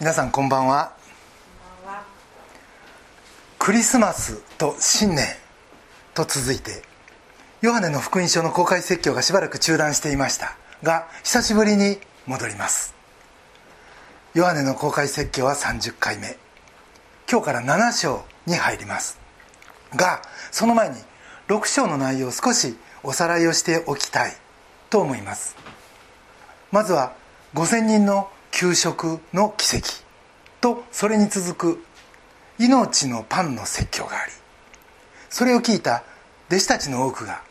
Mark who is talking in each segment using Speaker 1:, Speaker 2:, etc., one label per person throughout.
Speaker 1: 皆さんこんばんは。クリスマスと新年と続いてヨハネの福音書の公開説教がしばらく中断していましたが久しぶりに戻ります。ヨハネの公開説教は30回目。今日から7章に入ります。がその前に6章の内容を少しおさらいをしておきたいと思います。まずは5000人の給食の奇跡とそれに続く命のパンの説教がありそれを聞いた弟子たちの多くが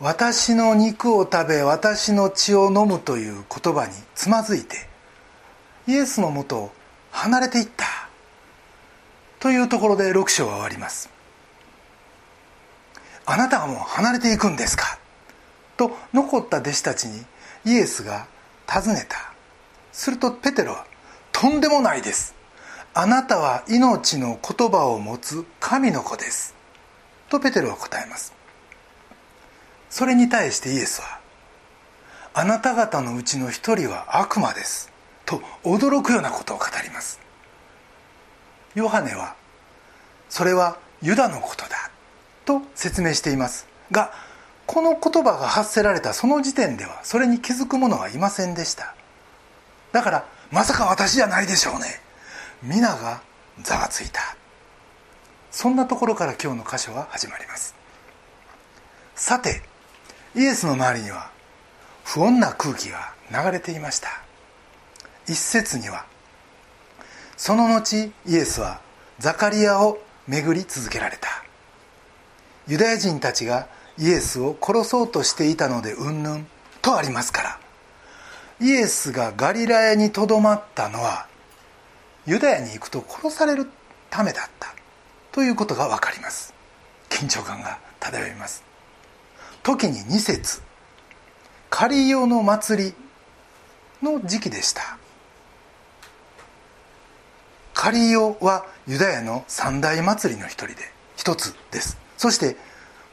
Speaker 1: 私の肉を食べ私の血を飲むという言葉につまずいてイエスのもとを離れていったというところで6章は終わりますあなたはもう離れていくんですか？と残った弟子たちにイエスが尋ねた。するとペテロは「とんでもないです。あなたは命の言葉を持つ神の子です」とペテロは答えます。それに対してイエスは「あなた方のうちの一人は悪魔です」と驚くようなことを語ります。ヨハネはそれはユダのことだ。と説明しています。がこの言葉が発せられたその時点ではそれに気づく者はいませんでした。だからまさか私じゃないでしょうね。皆がざわついた。そんなところから今日の箇所は始まります。さてイエスの周りには不穏な空気が流れていました。一節にはその後イエスはザカリアを巡り続けられた。ユダヤ人たちがイエスを殺そうとしていたのでうんぬんとありますから。イエスがガリラヤにとどまったのはユダヤに行くと殺されるためだったということが分かります。緊張感が漂います。時に2節カリオの祭りの時期でした。カリオはユダヤの三大祭りの一人で一つです。そして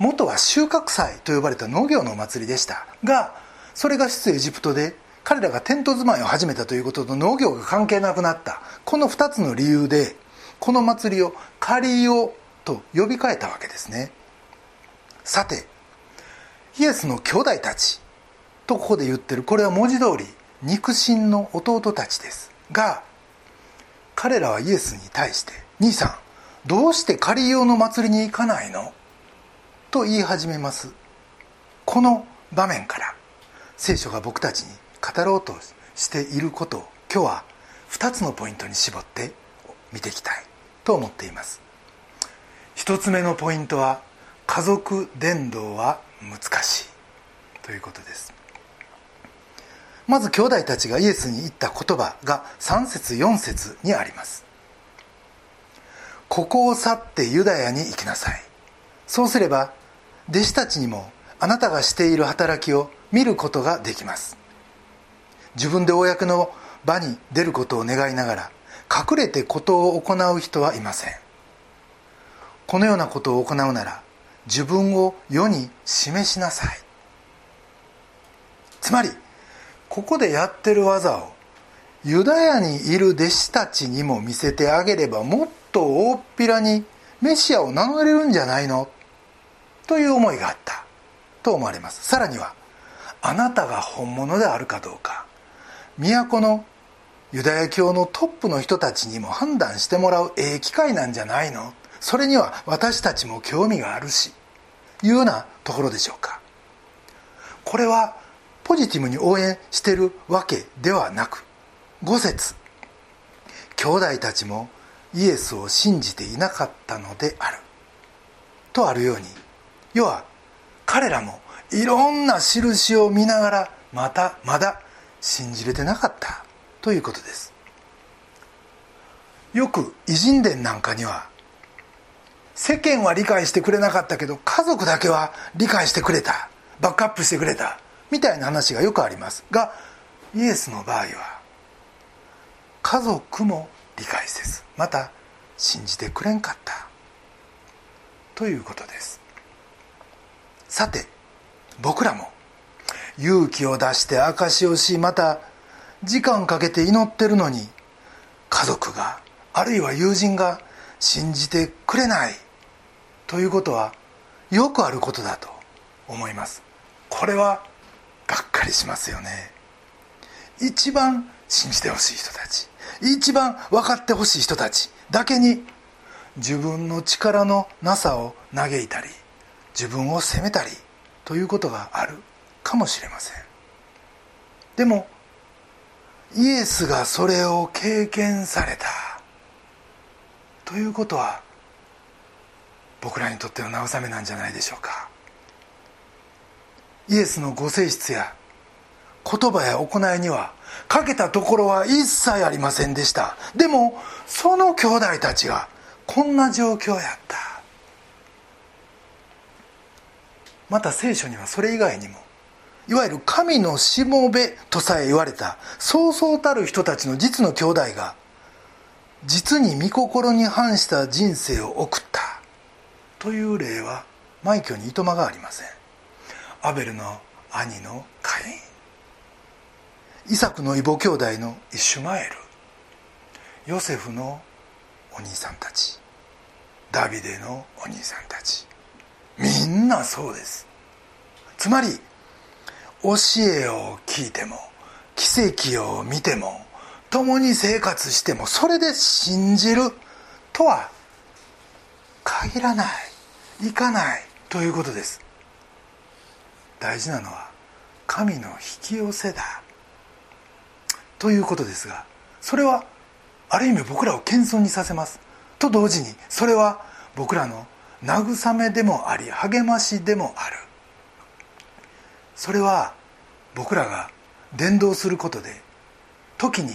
Speaker 1: 元は収穫祭と呼ばれた農業の祭りでしたがそれが出エジプトで彼らがテント住まいを始めたということと農業が関係なくなった。この2つの理由でこの祭りをカリオと呼び替えたわけですね。さてイエスの兄弟たちとここで言ってるこれは文字通り肉親の弟たちです。が彼らはイエスに対して「兄さんどうしてカリオの祭りに行かないの?」と言い始めます。この場面から聖書が僕たちに語ろうとしていることを今日は2つのポイントに絞って見ていきたいと思っています。1つ目のポイントは家族伝道は難しいということです。まず兄弟たちがイエスに言った言葉が3節4節にあります。ここを去ってユダヤに行きなさい。そうすれば弟子たちにもあなたがしている働きを見ることができます。自分で公の場に出ることを願いながら隠れてことを行う人はいません。このようなことを行うなら自分を世に示しなさい。つまりここでやってる技をユダヤにいる弟子たちにも見せてあげればもっと大っぴらにメシアを名乗れるんじゃないの？という思いがあったと思われます。さらにはあなたが本物であるかどうか。都のユダヤ教のトップの人たちにも判断してもらうええ機会なんじゃないの？それには私たちも興味があるしいうようなところでしょうか。これはポジティブに応援してるわけではなく5節兄弟たちもイエスを信じていなかったのである。とあるように要は彼らもいろんな印を見ながらまたまだ信じれてなかったということです。よく偉人伝なんかには世間は理解してくれなかったけど家族だけは理解してくれたバックアップしてくれたみたいな話がよくありますがイエスの場合は家族も理解せずまた信じてくれんかったということです。さて僕らも勇気を出して証しをしまた時間かけて祈ってるのに家族があるいは友人が信じてくれないということはよくあることだと思います。これはがっかりしますよね。一番信じてほしい人たち一番分かってほしい人たちだけに自分の力のなさを嘆いたり自分を責めたりということがある。かもしれません。でもイエスがそれを経験された。ということは僕らにとっての慰めなんじゃないでしょうか。イエスのご性質や言葉や行いにはかけたところは一切ありませんでした。でもその兄弟たちがこんな状況やった。また聖書にはそれ以外にもいわゆる神のしもべとさえ言われたそうそうたる人たちの実の兄弟が実に御心に反した人生を送った。という例は枚挙にいとまがありません。アベルの兄のカイン。イサクの異母兄弟のイシュマエル。ヨセフのお兄さんたち。ダビデのお兄さんたち。みんなそうです。つまり教えを聞いても奇跡を見ても共に生活してもそれで信じるとは限らないいかないということです。大事なのは神の引き寄せだ。ということですがそれはある意味僕らを謙遜にさせます。と同時にそれは僕らの慰めでもあり励ましでもある。それは僕らが伝道することで時に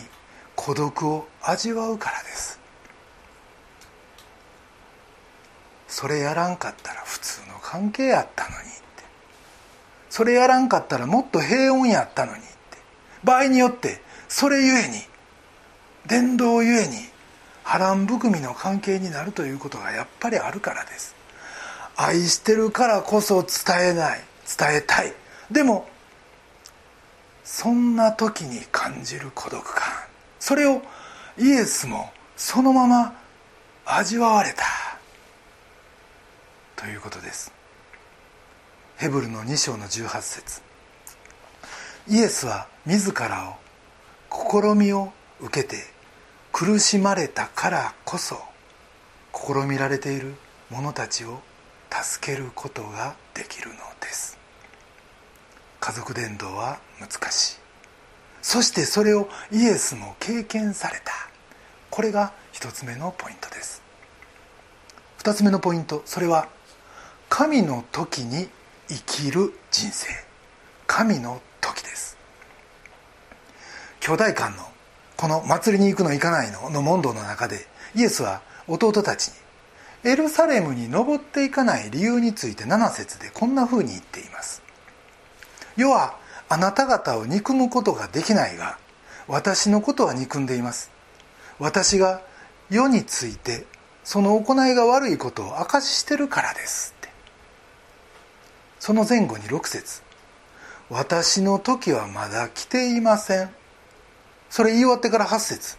Speaker 1: 孤独を味わうからです。それやらんかったら普通の関係やったのにって。それやらんかったらもっと平穏やったのにって。場合によってそれゆえに伝道ゆえに波乱含みの関係になるということがやっぱりあるからです。愛してるからこそ伝えない伝えたい。でもそんな時に感じる孤独感それをイエスもそのまま味わわれたということです。ヘブルの2章の18節。イエスは自らを試みを受けて苦しまれたからこそ試みられている者たちを助けることができるのです家族伝道は難しい。そしてそれをイエスも経験された。これが一つ目のポイントです。二つ目のポイント。それは神の時に生きる人生。神の時です。兄弟間のこの祭りに行くの行かないのの問答の中でイエスは弟たちにエルサレムに登っていかない理由について7節でこんなふうに言っています。世はあなた方を憎むことができないが私のことは憎んでいます。私が世についてその行いが悪いことを証ししてるからです。って。その前後に6節。私の時はまだ来ていません。それ言い終わってから8節。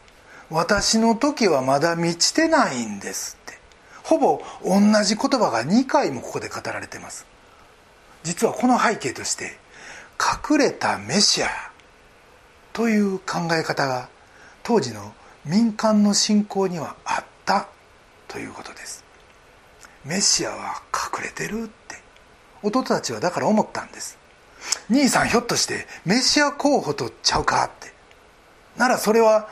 Speaker 1: 私の時はまだ満ちてないんです。って。ほぼ同じ言葉が2回もここで語られています。実はこの背景として隠れたメシアという考え方が当時の民間の信仰にはあったということです。メシアは隠れてるって。弟たちはだから思ったんです。兄さんひょっとしてメシア候補とちゃうかって。ならそれは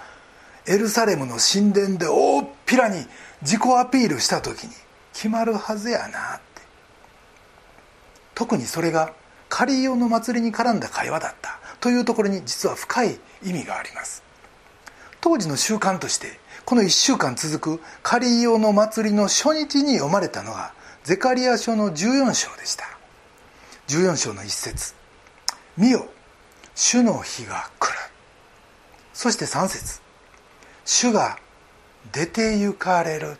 Speaker 1: エルサレムの神殿で大っぴらに自己アピールした時に決まるはずやなって。特にそれがカリオの祭りに絡んだ会話だった。というところに実は深い意味があります。当時の習慣としてこの1週間続くカリオの祭りの初日に読まれたのがゼカリア書の14章でした。14章の一節。見よ主の日が来る」そして3節。主が出て行かれる」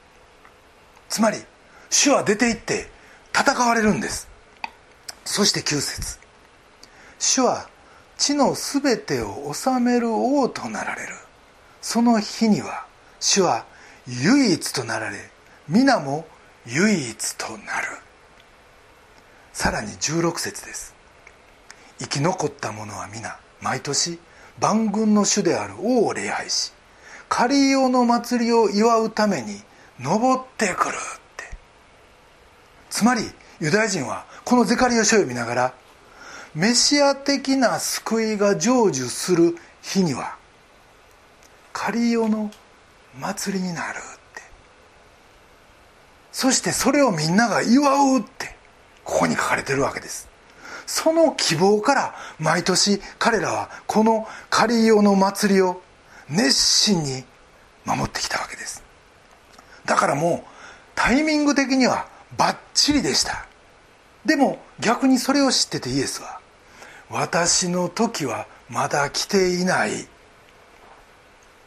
Speaker 1: つまり主は出て行って戦われるんです。そして9節。主は地のすべてを治める王となられる。その日には主は唯一となられ皆も唯一となる。さらに16節です。生き残った者は皆毎年万軍の主である王を礼拝しカリオの祭りを祝うために登ってくるって。つまりユダヤ人はこのゼカリオ書を読みながらメシア的な救いが成就する日にはカリオの祭りになるって。そしてそれをみんなが祝うってここに書かれてるわけです。その希望から毎年彼らはこのカリオの祭りを熱心に守ってきたわけです。だからもうタイミング的にはバッチリでした。でも逆にそれを知っててイエスは私の時はまだ来ていない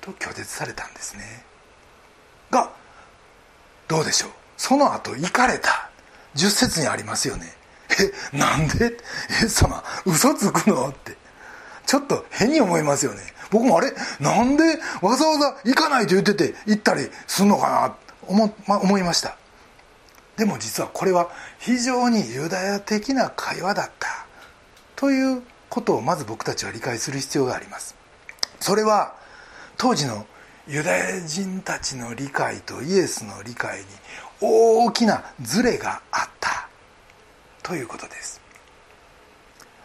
Speaker 1: と拒絶されたんですね。がどうでしょう？その後行かれた。10節にありますよね。えなんで？イエス様嘘つくの？って。ちょっと変に思いますよね。僕もあれなんでわざわざ行かないと言ってて行ったりすんのかな？思,、ま、思いました。でも実はこれは非常にユダヤ的な会話だった。ということをまず僕たちは理解する必要があります。それは当時のユダヤ人たちの理解とイエスの理解に大きなズレがあった。ということです。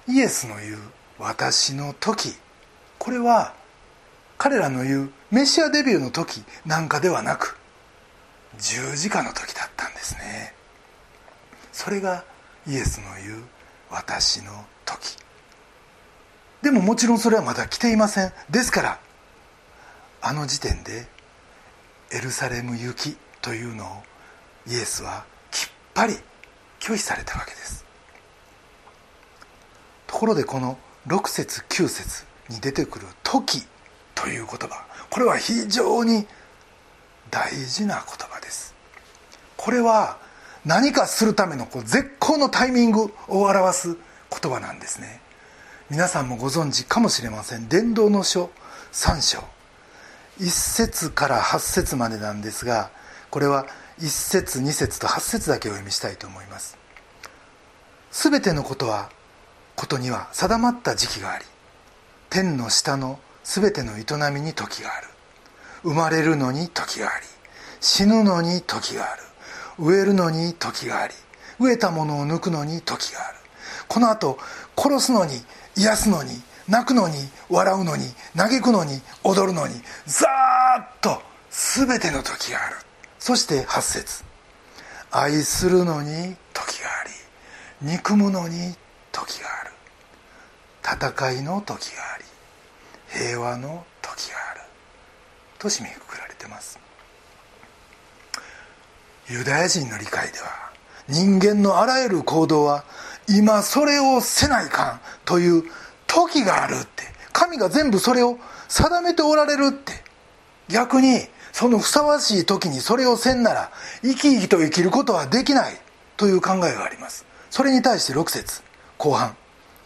Speaker 1: イエスの言う「私の時」これは彼らの言うメシアデビューの時なんかではなく十字架の時だったんですね。それがイエスの言う私の時。でももちろんそれはまだ来ていません。ですからあの時点でエルサレム行きというのをイエスはきっぱり拒否されたわけです。ところでこの6節9節に出てくる「時」という言葉。これは非常に大事な言葉です。これは何かするためのこう絶好のタイミングを表す言葉なんですね。皆さんもご存知かもしれません。伝道の書3章。1節から8節までなんですがこれは1節2節と8節だけお読みしたいと思います。全てのことはことには定まった時期があり天の下の全ての営みに時がある。生まれるのに時があり死ぬのに時がある。植えるのに時があり植えたものを抜くのに時がある。このあと殺すのに癒すのに泣くのに笑うのに嘆くのに踊るのにざーっと全ての時がある。そして8節。愛するのに時があり憎むのに時がある。戦いの時があり平和の時がある。と締めくくられてます。ユダヤ人の理解では人間のあらゆる行動は今それをせないかんという時があるって神が全部それを定めておられるって。逆にそのふさわしい時にそれをせんなら生き生きと生きることはできないという考えがあります。それに対して6節後半。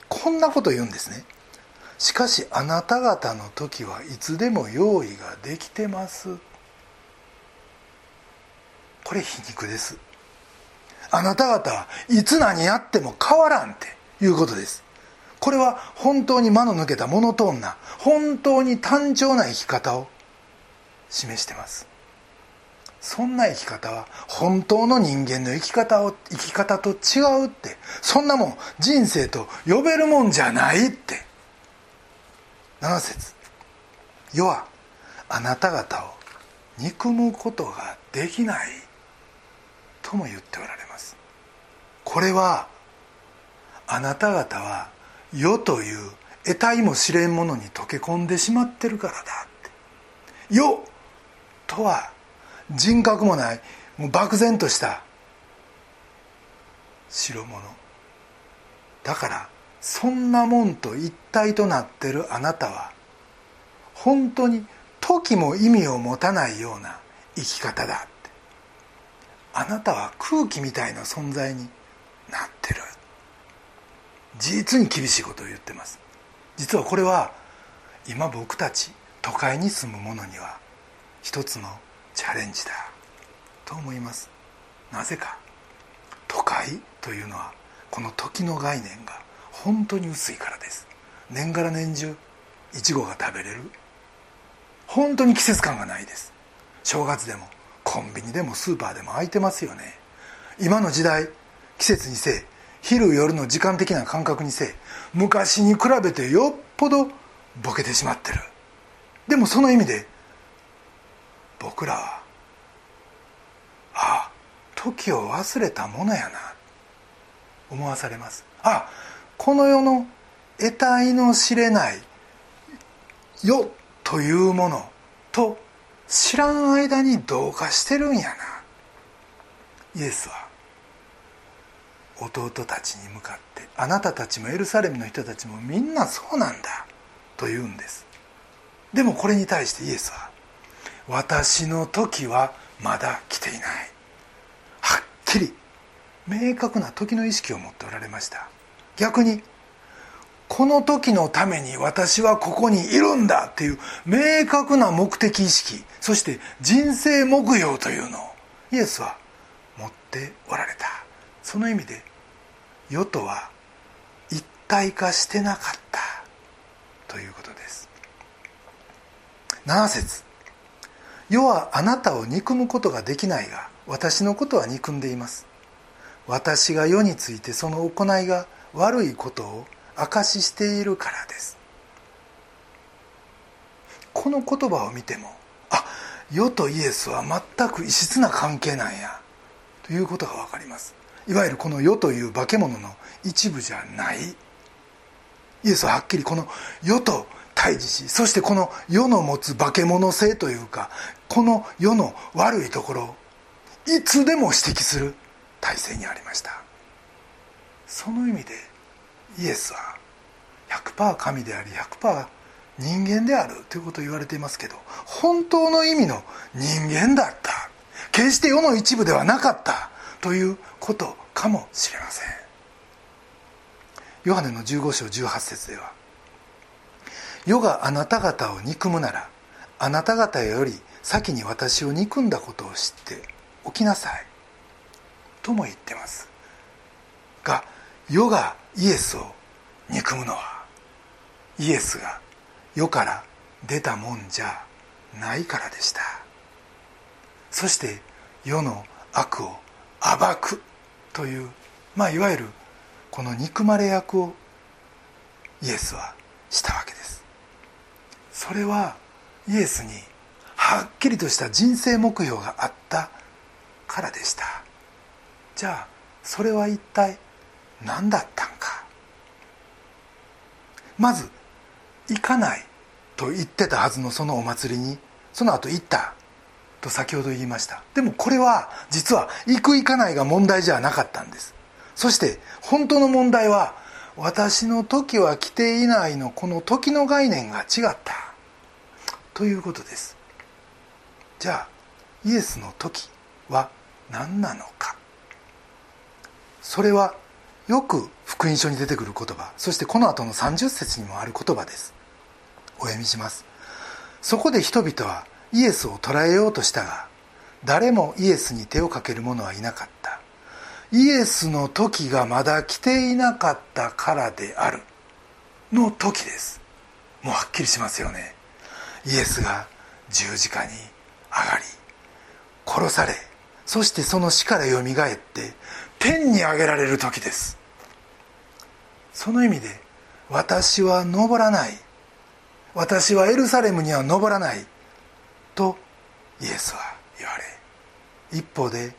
Speaker 1: こんなこと言うんですね。しかしあなた方の時はいつでも用意ができてます。これ皮肉です。あなた方はいつ何やっても変わらんっていうことです。これは本当に間の抜けたモノトーンな本当に単調な生き方を示してます。そんな生き方は本当の人間の生き方を生き方と違うってそんなもん人生と呼べるもんじゃないって。7節。世はあなた方を憎むことができないとも言っておられます。これはあなた方は世という得体も知れんものに溶け込んでしまってるからだって。世とは人格もないもう漠然とした代物。だからそんなもんと一体となってるあなたは本当に時も意味を持たないような生き方だって。あなたは空気みたいな存在になってる。実に厳しいことを言ってます。実はこれは今僕たち都会に住む者には一つのチャレンジだ。と思います。なぜか。都会というのはこの時の概念が本当に薄いからです。年がら年中いちごが食べれる。本当に季節感がないです。正月でもコンビニでもスーパーでも空いてますよね。今の時代季節にせえ昼夜の時間的な感覚にせえ昔に比べてよっぽどボケてしまってる。でもその意味で僕らはああ時を忘れたものやな。思わされます。あこの世の得体の知れない世というものと知らん間に同化してるんやな。イエスは弟たちに向かってあなたたちもエルサレムの人たちもみんなそうなんだと言うんです。でもこれに対してイエスは私の時はまだ来ていない。はっきり明確な時の意識を持っておられました。逆にこの時のために私はここにいるんだっていう明確な目的意識そして人生目標というのをイエスは持っておられた。その意味で世とは一体化してなかった。ということです。7節。世はあなたを憎むことができないが私のことは憎んでいます。私が世についてその行いが悪いことを証ししているからです。この言葉を見てもあ世とイエスは全く異質な関係なんやということが分かります。いわゆるこの世という化け物の一部じゃない。イエスははっきりこの世と対峙しそしてこの世の持つ化け物性というかこの世の悪いところをいつでも指摘する体制にありました。その意味でイエスは100%神であり100%人間であるということを言われていますけど本当の意味の人間だった。決して世の一部ではなかった。ということかもしれません。ヨハネの15章18節では「世があなた方を憎むならあなた方より先に私を憎んだことを知っておきなさい」とも言ってます。が世がイエスを憎むのはイエスが世から出たもんじゃないからでした。そして世の悪を暴くというまあいわゆるこの憎まれ役をイエスはしたわけです。それはイエスにはっきりとした人生目標があったからでした。じゃあそれは一体何だったんか。まず行かないと言ってたはずのそのお祭りにその後行った。と先ほど言いました。でもこれは実は行く行かないが問題じゃなかったんです。そして本当の問題は私の時は来ていないのこの時の概念が違った。ということです。じゃあイエスの時は何なのか。それはよく福音書に出てくる言葉。そしてこの後の30節にもある言葉です。お読みします。そこで人々はイエスを捕らえようとしたが誰もイエスに手をかける者はいなかった。イエスの時がまだ来ていなかったからである。の時です。もうはっきりしますよね。イエスが十字架に上がり殺されそしてその死からよみがえって天に上げられる時です。その意味で私は登らない。私はエルサレムには登らない。とイエスは言われ一方で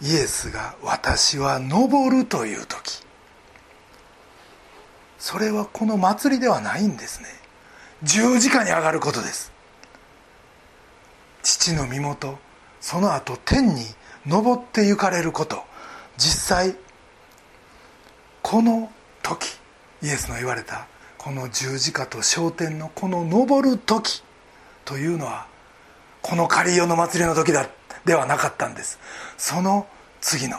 Speaker 1: イエスが私は登るという時。それはこの祭りではないんですね。十字架に上がることです。父の身元その後天に昇って行かれること。実際この時イエスの言われたこの十字架と昇天のこの昇る時というのはこのカリオの祭りの時だではなかったんです。その次の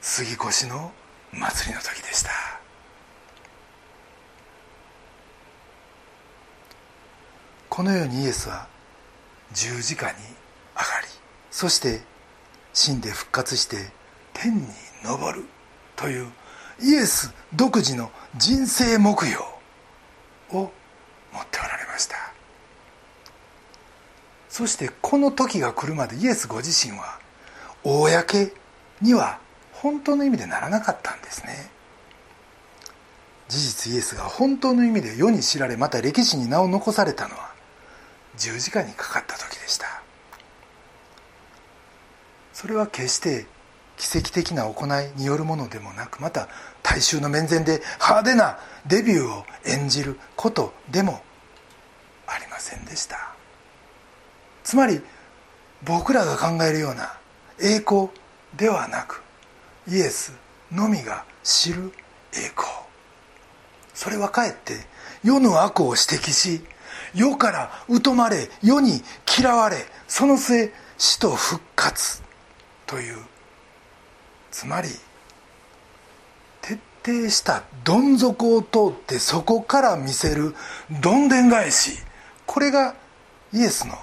Speaker 1: 杉越の祭りの時でした。このようにイエスは十字架に上がりそして死んで復活して天に昇るというイエス独自の人生目標を持っておられました。そしてこの時が来るまでイエスご自身は公には本当の意味でならなかったんですね。事実イエスが本当の意味で世に知られまた歴史に名を残されたのは十字架にかかった時でした。それは決して奇跡的な行いによるものでもなくまた大衆の面前で派手なデビューを演じることでもありませんでした。つまり僕らが考えるような栄光ではなくイエスのみが知る栄光。それはかえって世の悪を指摘し世から疎まれ世に嫌われその末死と復活というつまり徹底したどん底を通ってそこから見せるどんでん返し。これがイエスの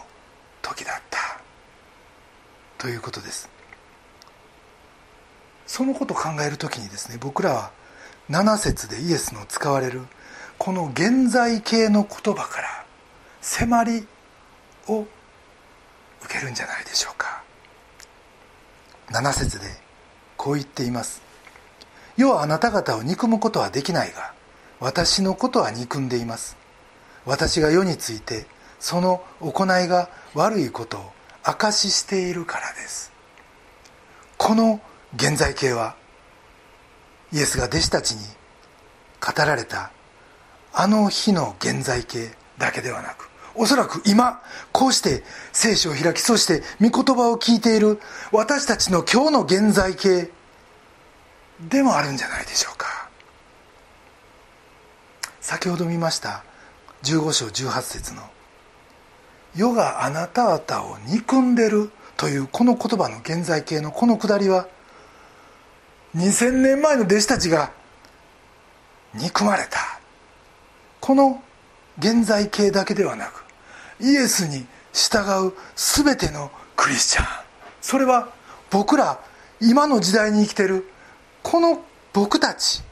Speaker 1: 時だった。ということです。そのことを考える時にですね僕らは7節でイエスの使われるこの現在形の言葉から迫りを受けるんじゃないでしょうか。7節でこう言っています。世はあなた方を憎むことはできないが私のことは憎んでいます。私が世についてその行いが悪いことを証ししているからです。この現在形はイエスが弟子たちに語られたあの日の現在形だけではなくおそらく今こうして聖書を開きそして御言葉を聞いている私たちの今日の現在形でもあるんじゃないでしょうか。先ほど見ました15章18節の「世があなた方を憎んでる」というこの言葉の現在形のこのくだりは2000年前の弟子たちが憎まれた。この現在形だけではなくイエスに従う全てのクリスチャン。それは僕ら今の時代に生きてるこの僕たち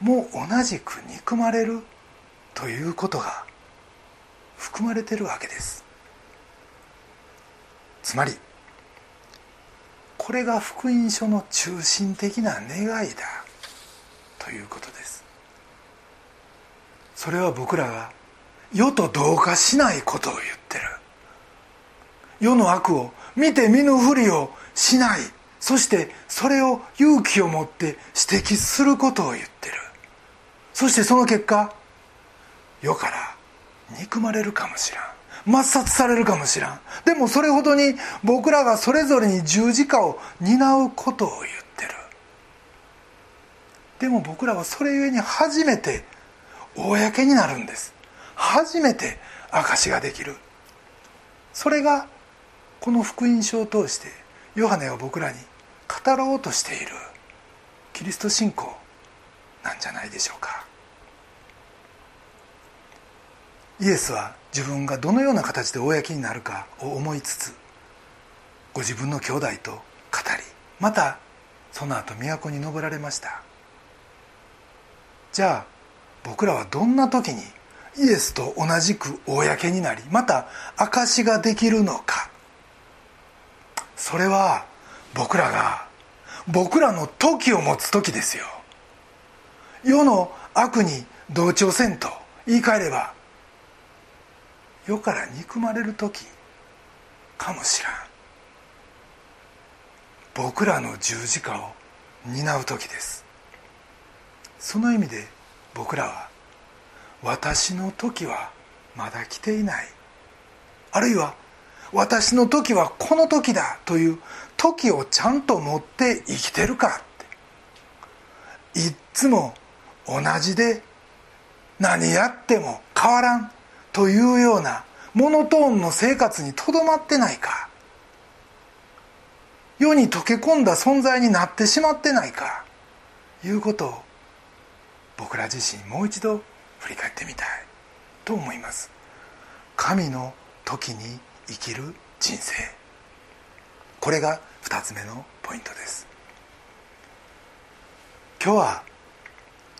Speaker 1: も同じく憎まれるということが含まれてるわけです。つまりこれが福音書の中心的な願いだということです。それは僕らが世と同化しないことを言ってる。世の悪を見て見ぬふりをしない。そしてそれを勇気を持って指摘することを言ってる。そしてその結果世から憎まれるかもしらん。抹殺されるかもしらん。でもそれほどに僕らがそれぞれに十字架を担うことを言ってる。でも僕らはそれゆえに初めて公になるんです。初めて証ができる。それがこの福音書を通してヨハネは僕らに語ろうとしているキリスト信仰なんじゃないでしょうか。イエスは自分がどのような形で公になるかを思いつつご自分の兄弟と語りまたその後都に登られました。じゃあ僕らはどんな時にイエスと同じく公になりまた証しができるのか。それは僕らが僕らの時を持つ時ですよ。世の悪に同調せんと言い換えれば世から憎まれる時かもしらん。僕らの十字架を担う時です。その意味で僕らは私の時はまだ来ていない。あるいは私の時はこの時だという時をちゃんと持って生きてるかって。いっつも同じで何やっても変わらんというようなモノトーンの生活にとどまってないか。世に溶け込んだ存在になってしまってないか。いうことを僕ら自身もう一度振り返ってみたいと思います。神の時に生きる人生。これが2つ目のポイントです。今日は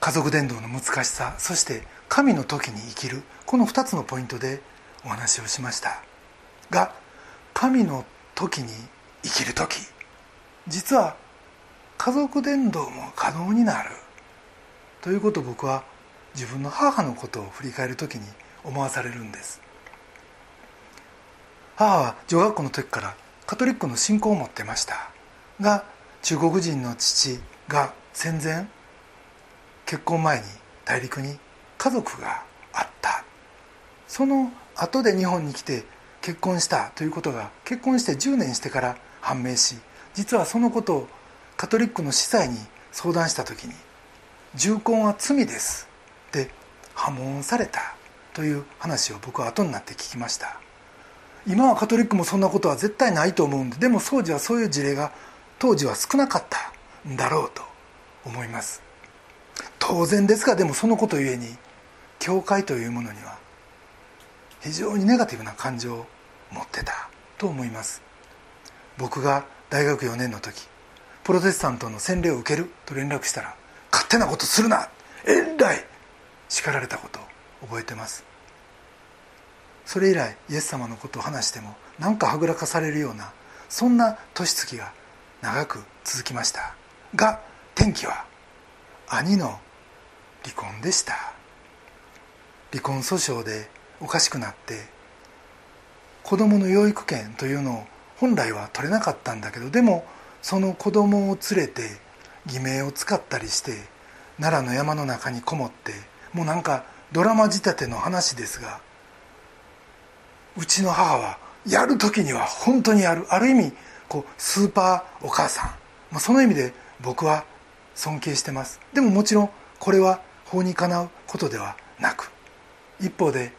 Speaker 1: 家族伝道の難しさそして神の時に生きるこの2つのポイントでお話をしました。が神の時に生きる時。実は家族伝道も可能になる。ということを僕は自分の母のことを振り返る時に思わされるんです。母は女学校の時からカトリックの信仰を持ってました。が中国人の父が戦前結婚前に大陸に家族があった。その後で日本に来て結婚したということが結婚して10年してから判明し実はそのことをカトリックの司祭に相談した時に「重婚は罪です」って破門されたという話を僕は後になって聞きました。今はカトリックもそんなことは絶対ないと思うんででも当時はそういう事例が当時は少なかったんだろうと思います。当然ですがでもそのことゆえに教会というものには非常にネガティブな感情を持ってたと思います。僕が大学4年の時プロテスタントの洗礼を受けると連絡したら勝手なことするな。えらい。叱られたことを覚えてます。それ以来イエス様のことを話してもなんかはぐらかされるようなそんな年月が長く続きました。が転機は兄の離婚でした。離婚訴訟でおかしくなって子供の養育権というのを本来は取れなかったんだけどでもその子供を連れて偽名を使ったりして奈良の山の中にこもってもうなんかドラマ仕立ての話ですがうちの母はやる時には本当にやる。ある意味こうスーパーお母さん、まあ、その意味で僕は尊敬してます。でももちろんこれは法にかなうことではなく一方で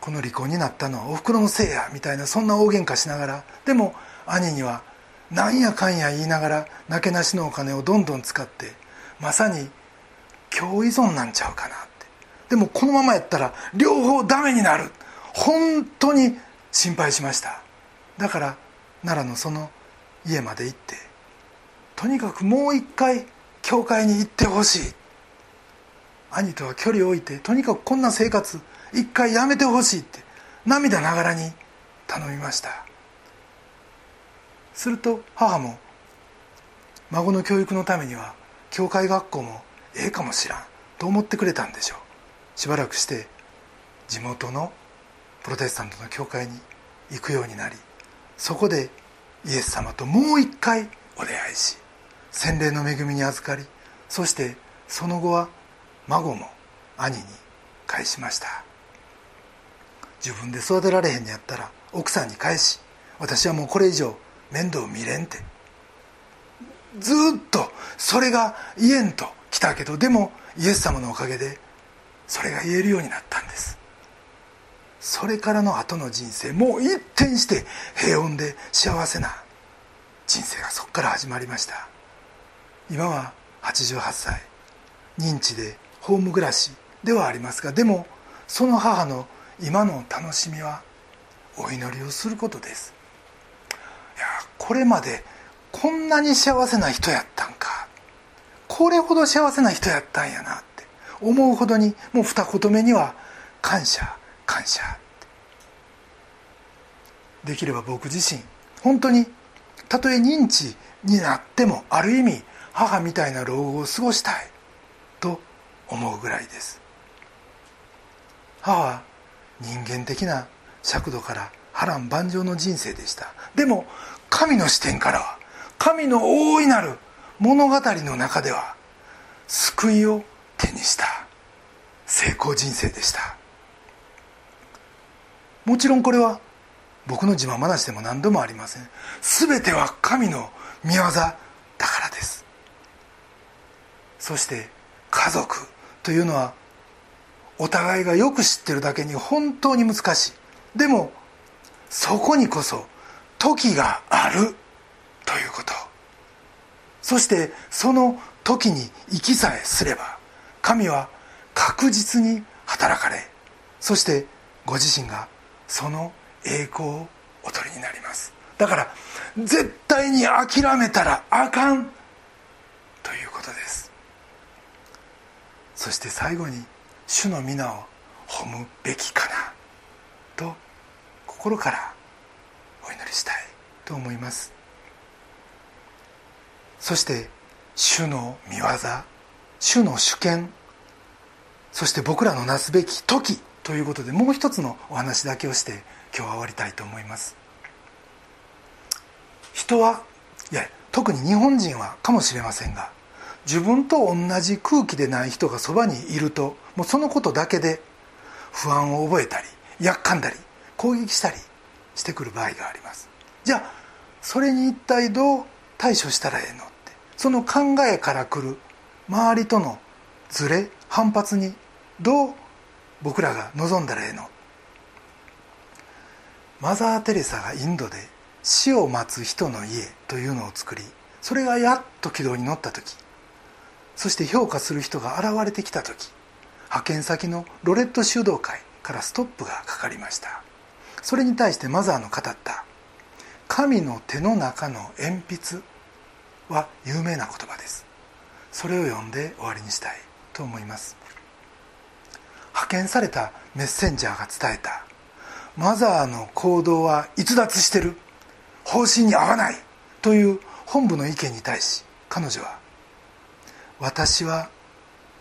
Speaker 1: この離婚になったのはおふくろのせいやみたいなそんな大喧嘩しながらでも兄にはなんやかんや言いながらなけなしのお金をどんどん使ってまさに共依存なんちゃうかなって。でもこのままやったら両方ダメになる。本当に心配しました。だから奈良のその家まで行ってとにかくもう一回教会に行ってほしい。兄とは距離を置いてとにかくこんな生活一回やめてほしいって涙ながらに頼みました。すると母も孫の教育のためには教会学校もええかもしらんと思ってくれたんでしょう。しばらくして地元のプロテスタントの教会に行くようになりそこでイエス様ともう一回お出会いし洗礼の恵みに預かりそしてその後は孫も兄に返しました。自分で育てられへんにやったら奥さんに返し。私はもうこれ以上面倒見れんって。ずっとそれが言えんと来たけどでもイエス様のおかげでそれが言えるようになったんです。それからの後の人生もう一転して平穏で幸せな人生がそこから始まりました。今は88歳。認知でホーム暮らしではありますがでもその母の今の楽しみはお祈りをすることです。これまでこんなに幸せな人やったんか。これほど幸せな人やったんやなって。思うほどにもう二言目には感謝感謝できれば僕自身本当にたとえ認知になってもある意味母みたいな老後を過ごしたい。と思うぐらいです。母は人間的な尺度から波乱万丈の人生でした。でも神の視点からは神の大いなる物語の中では救いを手にした成功人生でした。もちろんこれは僕の自慢話でも何度もありません。全ては神の御業だからです。そして家族というのはお互いがよく知ってるだけに本当に難しい。でもそこにこそ時がある。ということ。そしてその時に生きさえすれば神は確実に働かれそしてご自身がその栄光をお取りになります。だから絶対に諦めたらあかん。ということです。そして最後に主の皆を褒むべきかな。と心からお祈りしたいと思います。そして主の御業主の主権そして僕らのなすべき時ということでもう一つのお話だけをして今日は終わりたいと思います。人はいや特に日本人はかもしれませんが自分と同じ空気でない人がそばにいるともうそのことだけで不安を覚えたりやっかんだり攻撃したりしてくる場合があります。じゃあそれに一体どう対処したらええのってその考えからくる周りとのズレ反発にどう僕らが望んだらええの。マザー・テレサがインドで死を待つ人の家というのを作りそれがやっと軌道に乗った時そして評価する人が現れてきた時派遣先のロレット修道会からストップがかかりました。それに対してマザーの語った「神の手の中の鉛筆」は有名な言葉です。それを読んで終わりにしたいと思います。派遣されたメッセンジャーが伝えた。マザーの行動は逸脱してる？方針に合わない？という本部の意見に対し彼女は私は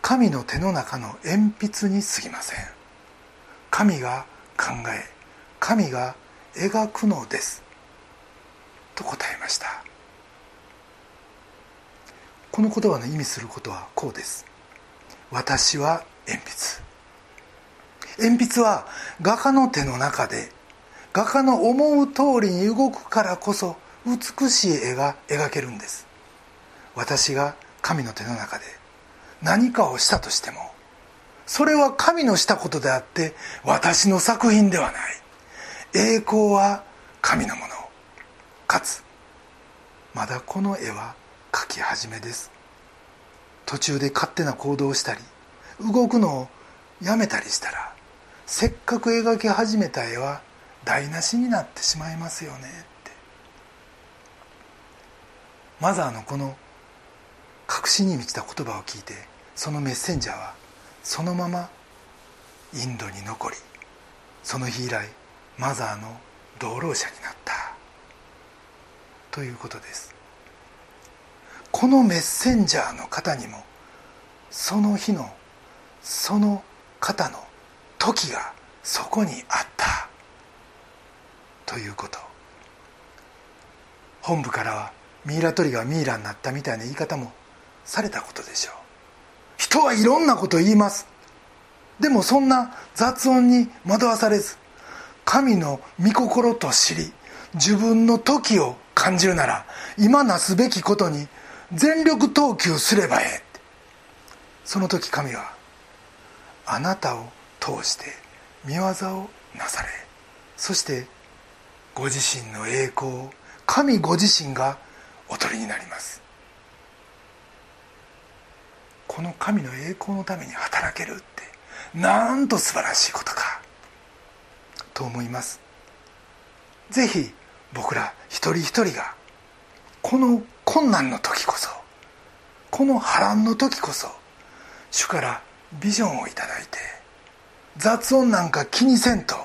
Speaker 1: 神の手の中の鉛筆に過ぎません。神が考え神が描くのです。と答えました。この言葉の意味することはこうです。私は鉛筆。鉛筆は画家の手の中で画家の思う通りに動くからこそ美しい絵が描けるんです。私が神の手の中で何かをしたとしてもそれは神のしたことであって私の作品ではない。栄光は神のものかつ。まだこの絵は描き始めです。途中で勝手な行動をしたり動くのをやめたりしたらせっかく描き始めた絵は台無しになってしまいますよねって。マザーのこの確信に満ちた言葉を聞いてそのメッセンジャーはそのままインドに残りその日以来マザーの同労者になった。ということです。このメッセンジャーの方にもその日のその方の時がそこにあった。ということ。本部からはミイラ取りがミイラになったみたいな言い方もされたことでしょう。人はいろんなこと言います。でもそんな雑音に惑わされず神の御心と知り自分の時を感じるなら今なすべきことに全力投球すればええ。その時神はあなたを通して見業をなされ。そしてご自身の栄光を神ご自身がお取りになります。この神の栄光のために働けるってなんと素晴らしいことか。と思います。ぜひ僕ら一人一人がこの困難の時こそこの波乱の時こそ主からビジョンをいただいて雑音なんか気にせんと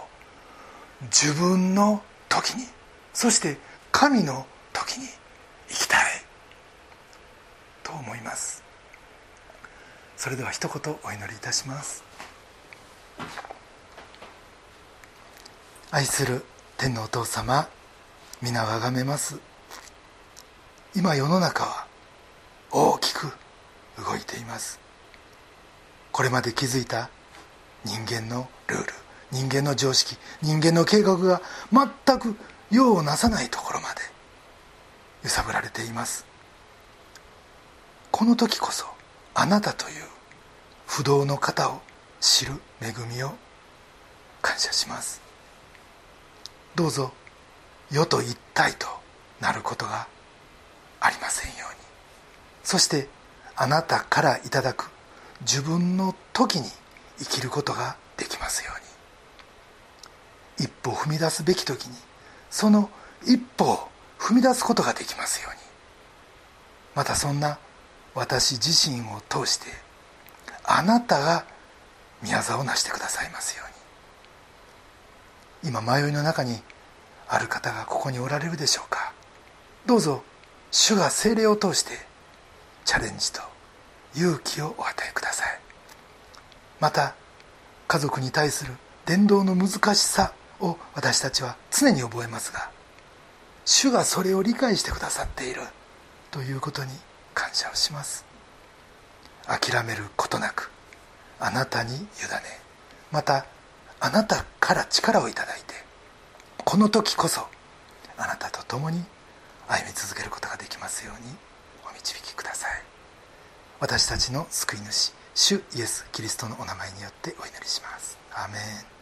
Speaker 1: 自分の時にそして神の時に生きたい。と思います。それでは一言お祈りいたします。愛する天のお父様皆をあがめます。今世の中は大きく動いています。これまで築いた人間のルール人間の常識人間の計画が全く用をなさないところまで揺さぶられています。この時こそあなたという不動の方を知る恵みを感謝します。どうぞ世と一体となることがありませんように。そしてあなたからいただく自分の時に生きることができますように。一歩踏み出すべき時にその一歩を踏み出すことができますように。またそんな私自身を通してあなたが宮沢を成してくださいますように。今迷いの中にある方がここにおられるでしょうか？どうぞ主が精霊を通してチャレンジと勇気をお与えください。また家族に対する伝道の難しさを私たちは常に覚えますが主がそれを理解してくださっているということに感謝をします。諦めることなくあなたに委ねまたあなたから力をいただいてこの時こそあなたと共に歩み続けることができますようにお導きください。私たちの救い主主イエス・キリストのお名前によってお祈りします。アメン。